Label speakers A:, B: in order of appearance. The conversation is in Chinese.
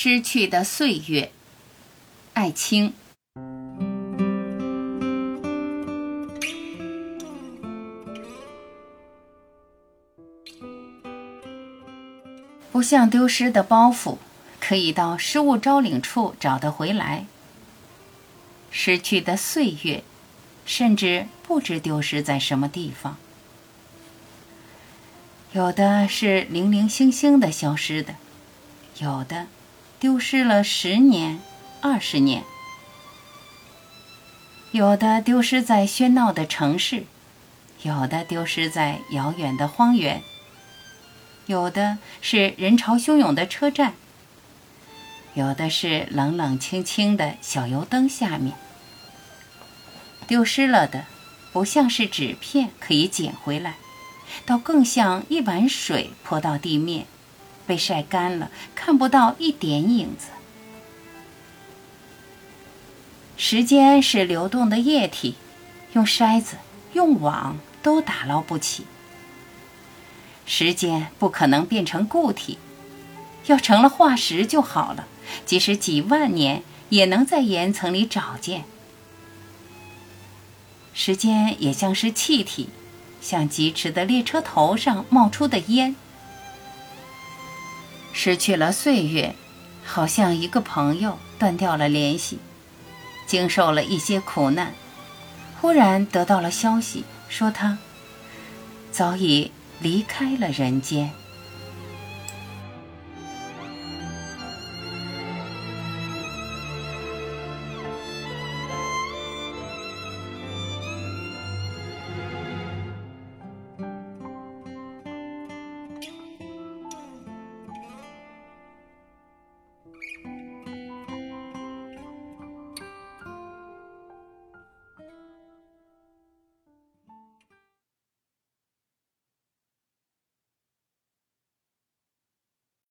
A: 失去的岁月，艾青。不像丢失的包袱，可以到失物招领处找得回来。失去的岁月，甚至不知丢失在什么地方。有的是零零星星的消失的，有的丢失了十年、二十年，有的丢失在喧闹的城市，有的丢失在遥远的荒原，有的是人潮汹涌的车站，有的是冷冷清清的小油灯下面。丢失了的，不像是纸片可以捡回来。倒更像一碗水泼到地面，被晒干了，看不到一点影子。时间是流动的液体，用筛子、用网都打捞不起。时间不可能变成固体，要成了化石就好了，即使几万年也能在岩层里找见。时间也像是气体。像疾驰的列车头上冒出的烟，失去了岁月，好像一个朋友断掉了联系，经受了一些苦难，忽然得到了消息，说他早已离开了人间。